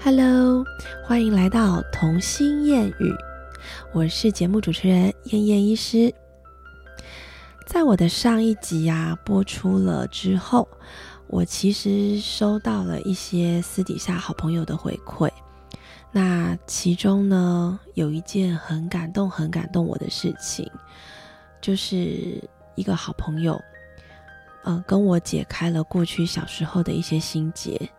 Hello，欢迎来到童心谚语，我是节目主持人燕燕医师。在我的上一集呀播出了之后，我其实收到了一些私底下好朋友的回馈。那其中呢，有一件很感动、很感动我的事情，就是一个好朋友，嗯，跟我解开了过去小时候的一些心结。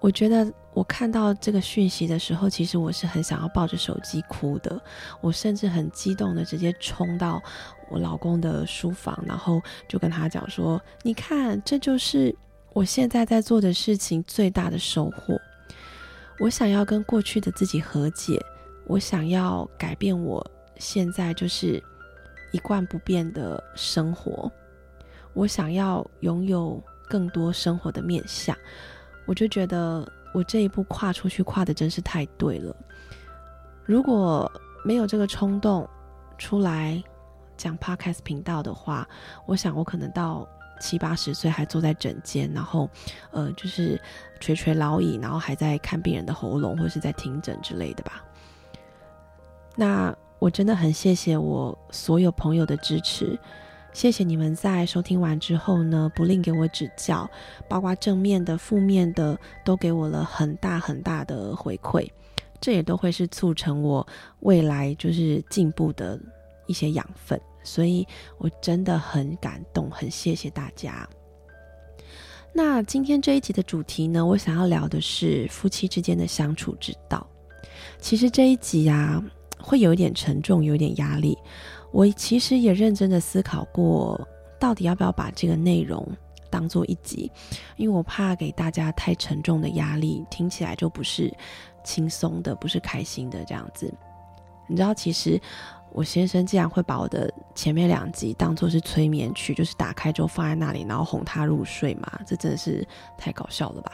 我觉得我看到这个讯息的时候，其实我是很想要抱着手机哭的。我甚至很激动的直接冲到我老公的书房，然后就跟他讲说：“你看，这就是我现在在做的事情最大的收获。我想要跟过去的自己和解，我想要改变我现在就是一贯不变的生活，我想要拥有更多生活的面相。”我就觉得我这一步跨出去跨的真是太对了。如果没有这个冲动出来讲 podcast 频道的话，我想我可能到七八十岁还坐在诊间，然后呃就是垂垂老矣，然后还在看病人的喉咙或是在听诊之类的吧。那我真的很谢谢我所有朋友的支持。谢谢你们在收听完之后呢，不吝给我指教，包括正面的、负面的，都给我了很大很大的回馈，这也都会是促成我未来就是进步的一些养分，所以我真的很感动，很谢谢大家。那今天这一集的主题呢，我想要聊的是夫妻之间的相处之道。其实这一集啊，会有一点沉重，有点压力。我其实也认真的思考过，到底要不要把这个内容当做一集，因为我怕给大家太沉重的压力，听起来就不是轻松的，不是开心的这样子。你知道，其实我先生竟然会把我的前面两集当做是催眠曲，就是打开之后放在那里，然后哄他入睡嘛，这真的是太搞笑了吧？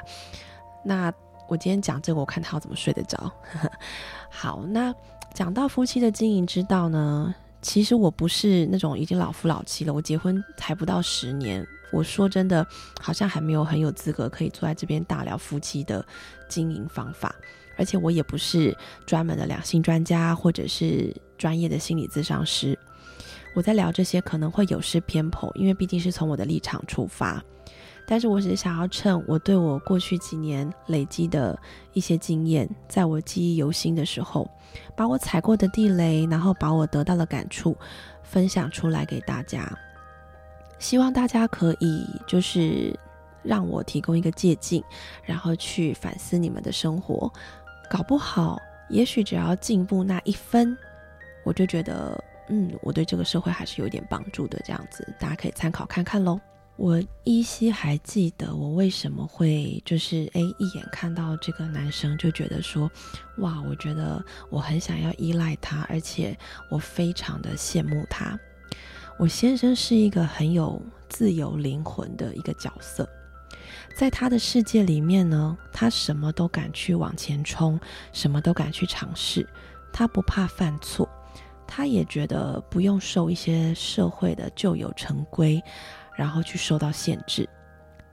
那我今天讲这个，我看他要怎么睡得着。好，那讲到夫妻的经营之道呢？其实我不是那种已经老夫老妻了，我结婚才不到十年。我说真的，好像还没有很有资格可以坐在这边大聊夫妻的经营方法。而且我也不是专门的两性专家，或者是专业的心理咨商师。我在聊这些可能会有失偏颇，因为毕竟是从我的立场出发。但是我只是想要趁我对我过去几年累积的一些经验，在我记忆犹新的时候，把我踩过的地雷，然后把我得到的感触分享出来给大家。希望大家可以就是让我提供一个借鉴，然后去反思你们的生活。搞不好，也许只要进步那一分，我就觉得，嗯，我对这个社会还是有点帮助的。这样子，大家可以参考看看喽。我依稀还记得，我为什么会就是诶一眼看到这个男生就觉得说，哇，我觉得我很想要依赖他，而且我非常的羡慕他。我先生是一个很有自由灵魂的一个角色，在他的世界里面呢，他什么都敢去往前冲，什么都敢去尝试，他不怕犯错，他也觉得不用受一些社会的旧有成规。然后去受到限制，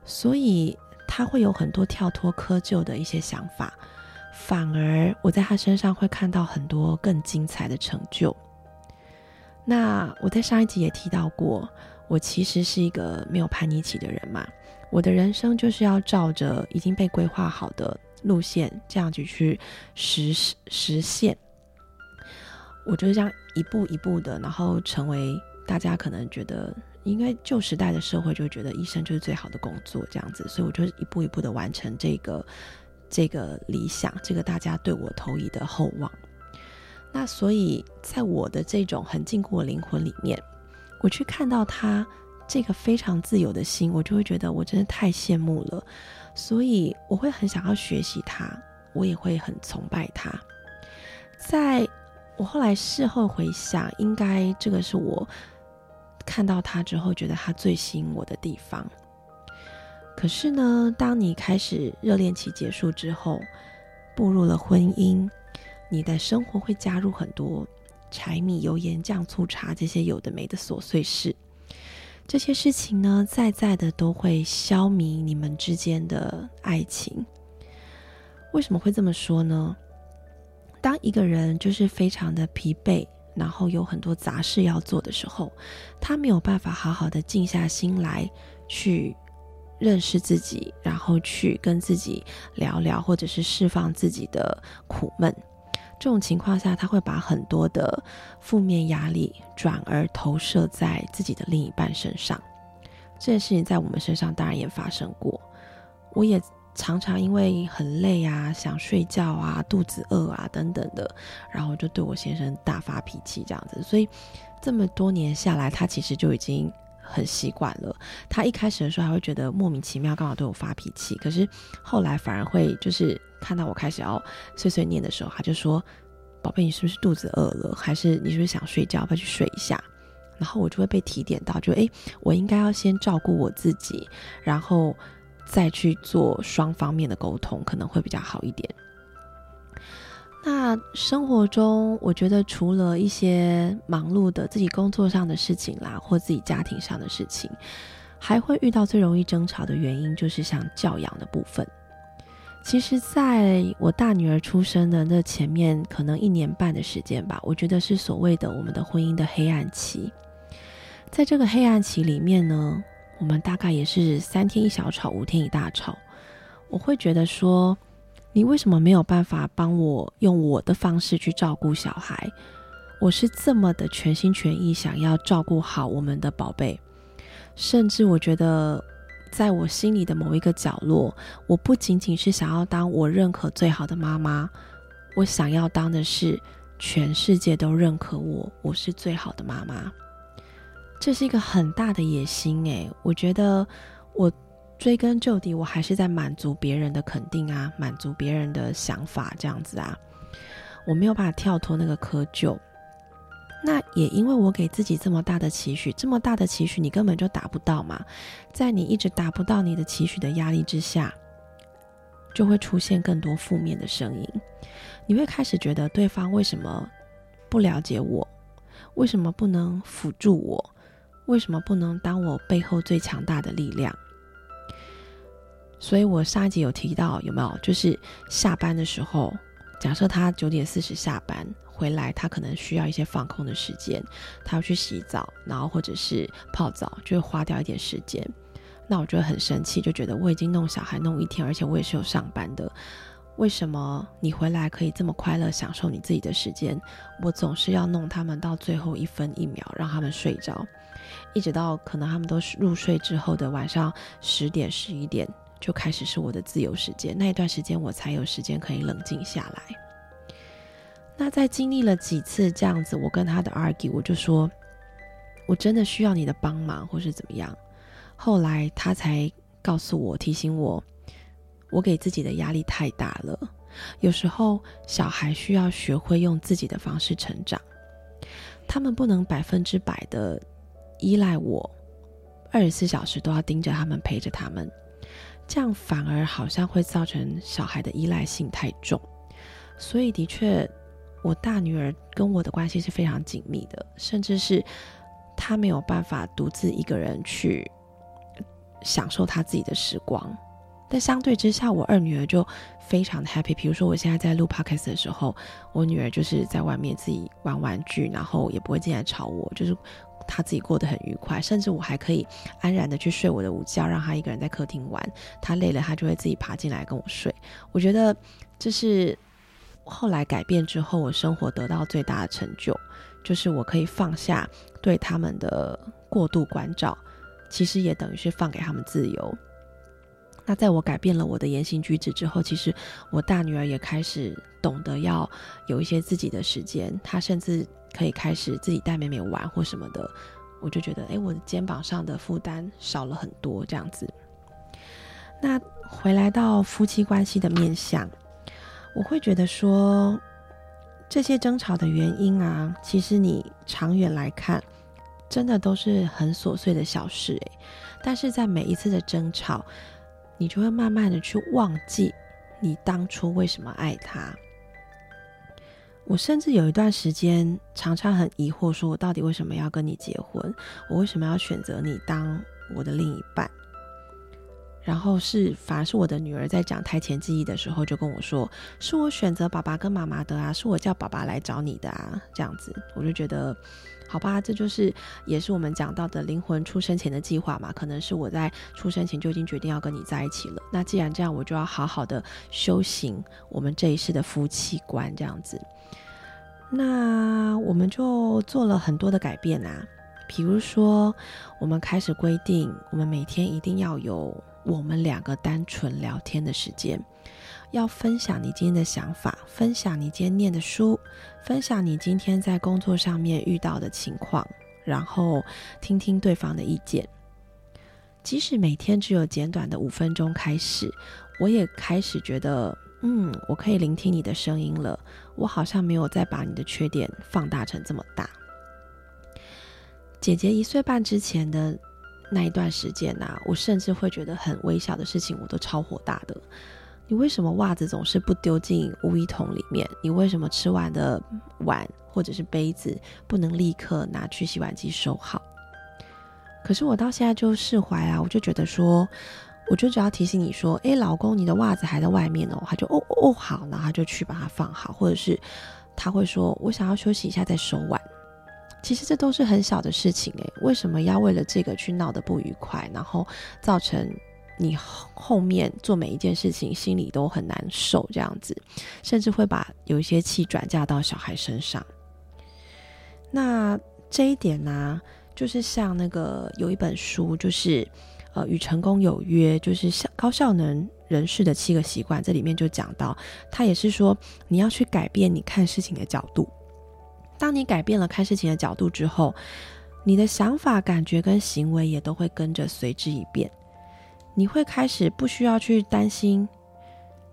所以他会有很多跳脱窠臼的一些想法，反而我在他身上会看到很多更精彩的成就。那我在上一集也提到过，我其实是一个没有叛逆期的人嘛，我的人生就是要照着已经被规划好的路线这样子去实实现，我就是这样一步一步的，然后成为大家可能觉得。应该旧时代的社会就觉得医生就是最好的工作这样子，所以我就一步一步的完成这个这个理想，这个大家对我投以的厚望。那所以在我的这种很禁锢的灵魂里面，我去看到他这个非常自由的心，我就会觉得我真的太羡慕了。所以我会很想要学习他，我也会很崇拜他。在我后来事后回想，应该这个是我。看到他之后，觉得他最吸引我的地方。可是呢，当你开始热恋期结束之后，步入了婚姻，你的生活会加入很多柴米油盐酱醋茶这些有的没的琐碎事。这些事情呢，在在的都会消弭你们之间的爱情。为什么会这么说呢？当一个人就是非常的疲惫，然后有很多杂事要做的时候，他没有办法好好的静下心来去认识自己，然后去跟自己聊聊，或者是释放自己的苦闷。这种情况下，他会把很多的负面压力转而投射在自己的另一半身上。这件事情在我们身上当然也发生过，我也常常因为很累啊、想睡觉啊、肚子饿啊等等的，然后就对我先生大发脾气这样子。所以这么多年下来，他其实就已经很习惯了。他一开始的时候还会觉得莫名其妙，干嘛对我发脾气？可是后来反而会就是。看到我开始要碎碎念的时候，他就说：“宝贝，你是不是肚子饿了？还是你是不是想睡觉？快去睡一下？”然后我就会被提点到，就诶，我应该要先照顾我自己，然后再去做双方面的沟通，可能会比较好一点。那生活中，我觉得除了一些忙碌的自己工作上的事情啦，或自己家庭上的事情，还会遇到最容易争吵的原因，就是像教养的部分。其实，在我大女儿出生的那前面，可能一年半的时间吧，我觉得是所谓的我们的婚姻的黑暗期。在这个黑暗期里面呢，我们大概也是三天一小吵，五天一大吵。我会觉得说，你为什么没有办法帮我用我的方式去照顾小孩？我是这么的全心全意想要照顾好我们的宝贝，甚至我觉得。在我心里的某一个角落，我不仅仅是想要当我认可最好的妈妈，我想要当的是全世界都认可我，我是最好的妈妈。这是一个很大的野心诶，我觉得我追根究底，我还是在满足别人的肯定啊，满足别人的想法这样子啊，我没有办法跳脱那个窠臼。那也因为我给自己这么大的期许，这么大的期许你根本就达不到嘛，在你一直达不到你的期许的压力之下，就会出现更多负面的声音。你会开始觉得对方为什么不了解我，为什么不能辅助我，为什么不能当我背后最强大的力量？所以我上一集有提到，有没有？就是下班的时候，假设他九点四十下班。回来，他可能需要一些放空的时间，他要去洗澡，然后或者是泡澡，就会花掉一点时间。那我觉得很生气，就觉得我已经弄小孩弄一天，而且我也是有上班的，为什么你回来可以这么快乐享受你自己的时间，我总是要弄他们到最后一分一秒，让他们睡着，一直到可能他们都入睡之后的晚上十点十一点，就开始是我的自由时间，那一段时间我才有时间可以冷静下来。那在经历了几次这样子，我跟他的 argue，我就说，我真的需要你的帮忙，或是怎么样。后来他才告诉我，提醒我，我给自己的压力太大了。有时候小孩需要学会用自己的方式成长，他们不能百分之百的依赖我，二十四小时都要盯着他们，陪着他们，这样反而好像会造成小孩的依赖性太重。所以的确。我大女儿跟我的关系是非常紧密的，甚至是她没有办法独自一个人去享受她自己的时光。但相对之下，我二女儿就非常的 happy。比如说，我现在在录 podcast 的时候，我女儿就是在外面自己玩玩具，然后也不会进来吵我，就是他自己过得很愉快。甚至我还可以安然的去睡我的午觉，让他一个人在客厅玩。他累了，他就会自己爬进来跟我睡。我觉得这是。后来改变之后，我生活得到最大的成就，就是我可以放下对他们的过度关照，其实也等于是放给他们自由。那在我改变了我的言行举止之后，其实我大女儿也开始懂得要有一些自己的时间，她甚至可以开始自己带妹妹玩或什么的。我就觉得，哎，我的肩膀上的负担少了很多，这样子。那回来到夫妻关系的面相。我会觉得说，这些争吵的原因啊，其实你长远来看，真的都是很琐碎的小事诶。但是在每一次的争吵，你就会慢慢的去忘记你当初为什么爱他。我甚至有一段时间常常很疑惑，说我到底为什么要跟你结婚？我为什么要选择你当我的另一半？然后是反而是我的女儿在讲胎前记忆的时候就跟我说，是我选择爸爸跟妈妈的啊，是我叫爸爸来找你的啊，这样子我就觉得。好吧，这就是也是我们讲到的灵魂出生前的计划嘛。可能是我在出生前就已经决定要跟你在一起了。那既然这样，我就要好好的修行我们这一世的夫妻观，这样子。那我们就做了很多的改变啊，比如说，我们开始规定，我们每天一定要有我们两个单纯聊天的时间。要分享你今天的想法，分享你今天念的书，分享你今天在工作上面遇到的情况，然后听听对方的意见。即使每天只有简短的五分钟开始，我也开始觉得，嗯，我可以聆听你的声音了。我好像没有再把你的缺点放大成这么大。姐姐一岁半之前的那一段时间呐，我甚至会觉得很微小的事情，我都超火大的。你为什么袜子总是不丢进污衣桶里面？你为什么吃完的碗或者是杯子不能立刻拿去洗碗机收好？可是我到现在就释怀啊，我就觉得说，我就只要提醒你说，诶，老公，你的袜子还在外面哦，他就哦哦好，然后他就去把它放好，或者是他会说我想要休息一下再收碗。其实这都是很小的事情诶，为什么要为了这个去闹得不愉快，然后造成？你后面做每一件事情，心里都很难受，这样子，甚至会把有一些气转嫁到小孩身上。那这一点呢，就是像那个有一本书，就是呃与成功有约，就是效高效能人士的七个习惯，这里面就讲到，他也是说你要去改变你看事情的角度。当你改变了看事情的角度之后，你的想法、感觉跟行为也都会跟着随之一变。你会开始不需要去担心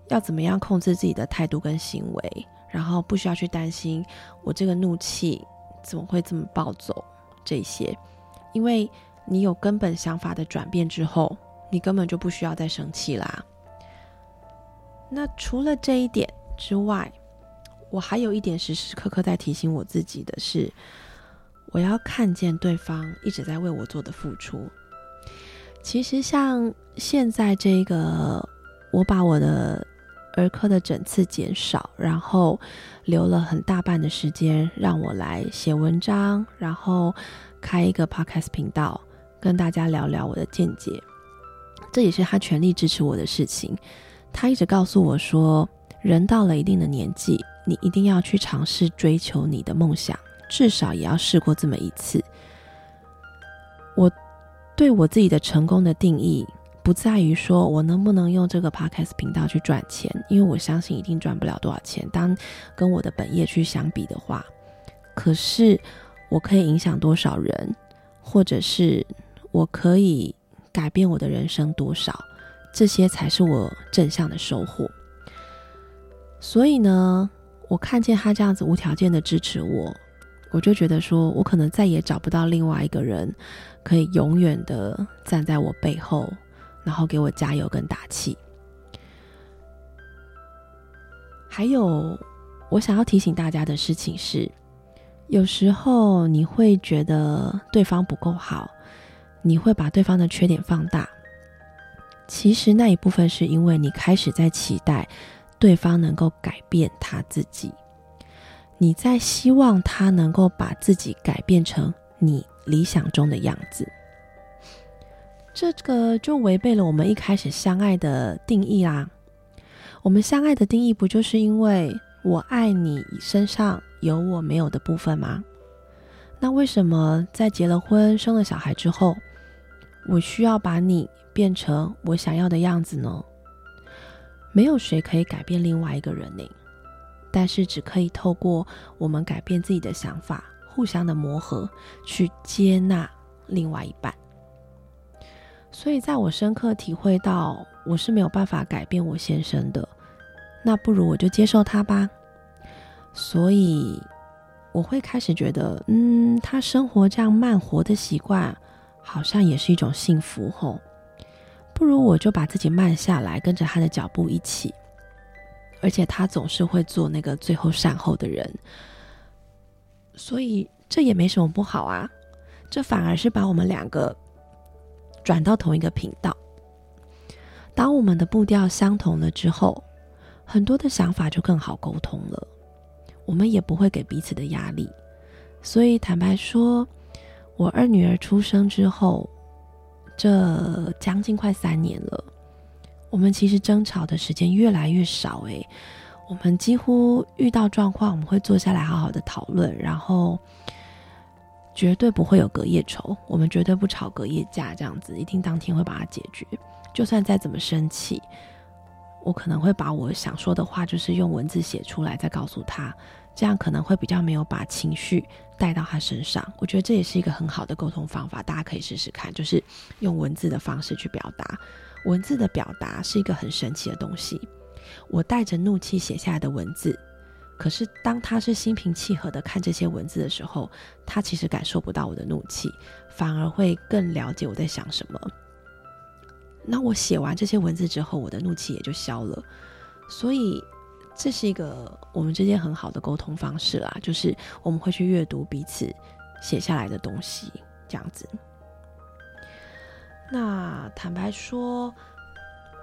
要怎么样控制自己的态度跟行为，然后不需要去担心我这个怒气怎么会这么暴走这些，因为你有根本想法的转变之后，你根本就不需要再生气啦。那除了这一点之外，我还有一点时时刻刻在提醒我自己的是，我要看见对方一直在为我做的付出。其实像现在这个，我把我的儿科的诊次减少，然后留了很大半的时间让我来写文章，然后开一个 podcast 频道，跟大家聊聊我的见解。这也是他全力支持我的事情。他一直告诉我说，人到了一定的年纪，你一定要去尝试追求你的梦想，至少也要试过这么一次。我。对我自己的成功的定义，不在于说我能不能用这个 podcast 频道去赚钱，因为我相信一定赚不了多少钱。当跟我的本业去相比的话，可是我可以影响多少人，或者是我可以改变我的人生多少，这些才是我正向的收获。所以呢，我看见他这样子无条件的支持我。我就觉得说，我可能再也找不到另外一个人，可以永远的站在我背后，然后给我加油跟打气。还有，我想要提醒大家的事情是，有时候你会觉得对方不够好，你会把对方的缺点放大。其实那一部分是因为你开始在期待对方能够改变他自己。你在希望他能够把自己改变成你理想中的样子，这个就违背了我们一开始相爱的定义啦。我们相爱的定义不就是因为我爱你身上有我没有的部分吗？那为什么在结了婚、生了小孩之后，我需要把你变成我想要的样子呢？没有谁可以改变另外一个人呢。但是只可以透过我们改变自己的想法，互相的磨合，去接纳另外一半。所以，在我深刻体会到我是没有办法改变我先生的，那不如我就接受他吧。所以，我会开始觉得，嗯，他生活这样慢活的习惯，好像也是一种幸福吼。不如我就把自己慢下来，跟着他的脚步一起。而且他总是会做那个最后善后的人，所以这也没什么不好啊，这反而是把我们两个转到同一个频道。当我们的步调相同了之后，很多的想法就更好沟通了，我们也不会给彼此的压力。所以坦白说，我二女儿出生之后，这将近快三年了，我们其实争吵的时间越来越少。诶，我们几乎遇到状况，我们会坐下来好好的讨论，然后绝对不会有隔夜仇，我们绝对不吵隔夜架，这样子一定当天会把它解决。就算再怎么生气，我可能会把我想说的话，就是用文字写出来，再告诉他。这样可能会比较没有把情绪带到他身上，我觉得这也是一个很好的沟通方法，大家可以试试看，就是用文字的方式去表达。文字的表达是一个很神奇的东西。我带着怒气写下来的文字，可是当他是心平气和的看这些文字的时候，他其实感受不到我的怒气，反而会更了解我在想什么。那我写完这些文字之后，我的怒气也就消了。所以。这是一个我们之间很好的沟通方式啦，就是我们会去阅读彼此写下来的东西，这样子。那坦白说，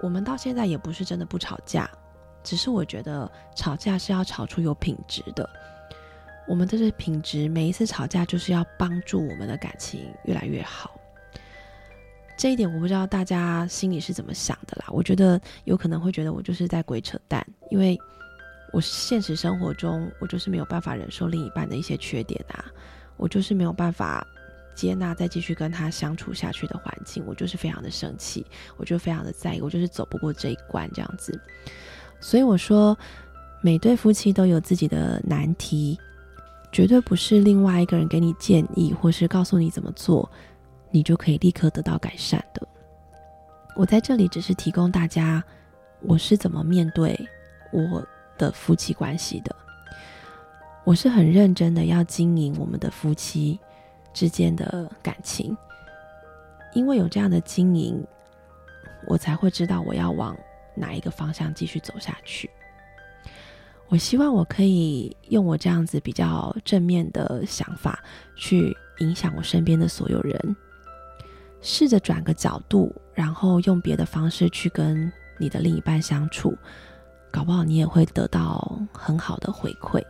我们到现在也不是真的不吵架，只是我觉得吵架是要吵出有品质的。我们的这品质，每一次吵架就是要帮助我们的感情越来越好。这一点我不知道大家心里是怎么想的啦。我觉得有可能会觉得我就是在鬼扯淡，因为。我现实生活中，我就是没有办法忍受另一半的一些缺点啊，我就是没有办法接纳再继续跟他相处下去的环境，我就是非常的生气，我就非常的在意，我就是走不过这一关这样子。所以我说，每对夫妻都有自己的难题，绝对不是另外一个人给你建议或是告诉你怎么做，你就可以立刻得到改善的。我在这里只是提供大家，我是怎么面对我。的夫妻关系的，我是很认真的要经营我们的夫妻之间的感情，因为有这样的经营，我才会知道我要往哪一个方向继续走下去。我希望我可以用我这样子比较正面的想法去影响我身边的所有人，试着转个角度，然后用别的方式去跟你的另一半相处。搞不好你也会得到很好的回馈。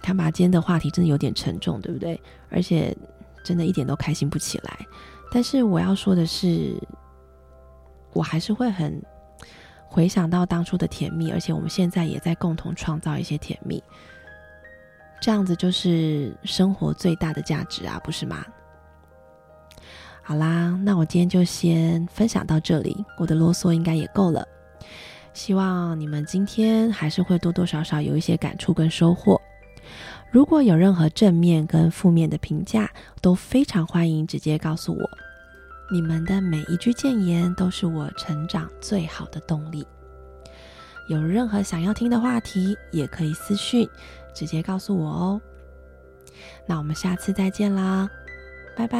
看吧，今天的话题真的有点沉重，对不对？而且真的一点都开心不起来。但是我要说的是，我还是会很回想到当初的甜蜜，而且我们现在也在共同创造一些甜蜜。这样子就是生活最大的价值啊，不是吗？好啦，那我今天就先分享到这里，我的啰嗦应该也够了。希望你们今天还是会多多少少有一些感触跟收获。如果有任何正面跟负面的评价，都非常欢迎直接告诉我。你们的每一句谏言都是我成长最好的动力。有任何想要听的话题，也可以私讯直接告诉我哦。那我们下次再见啦，拜拜。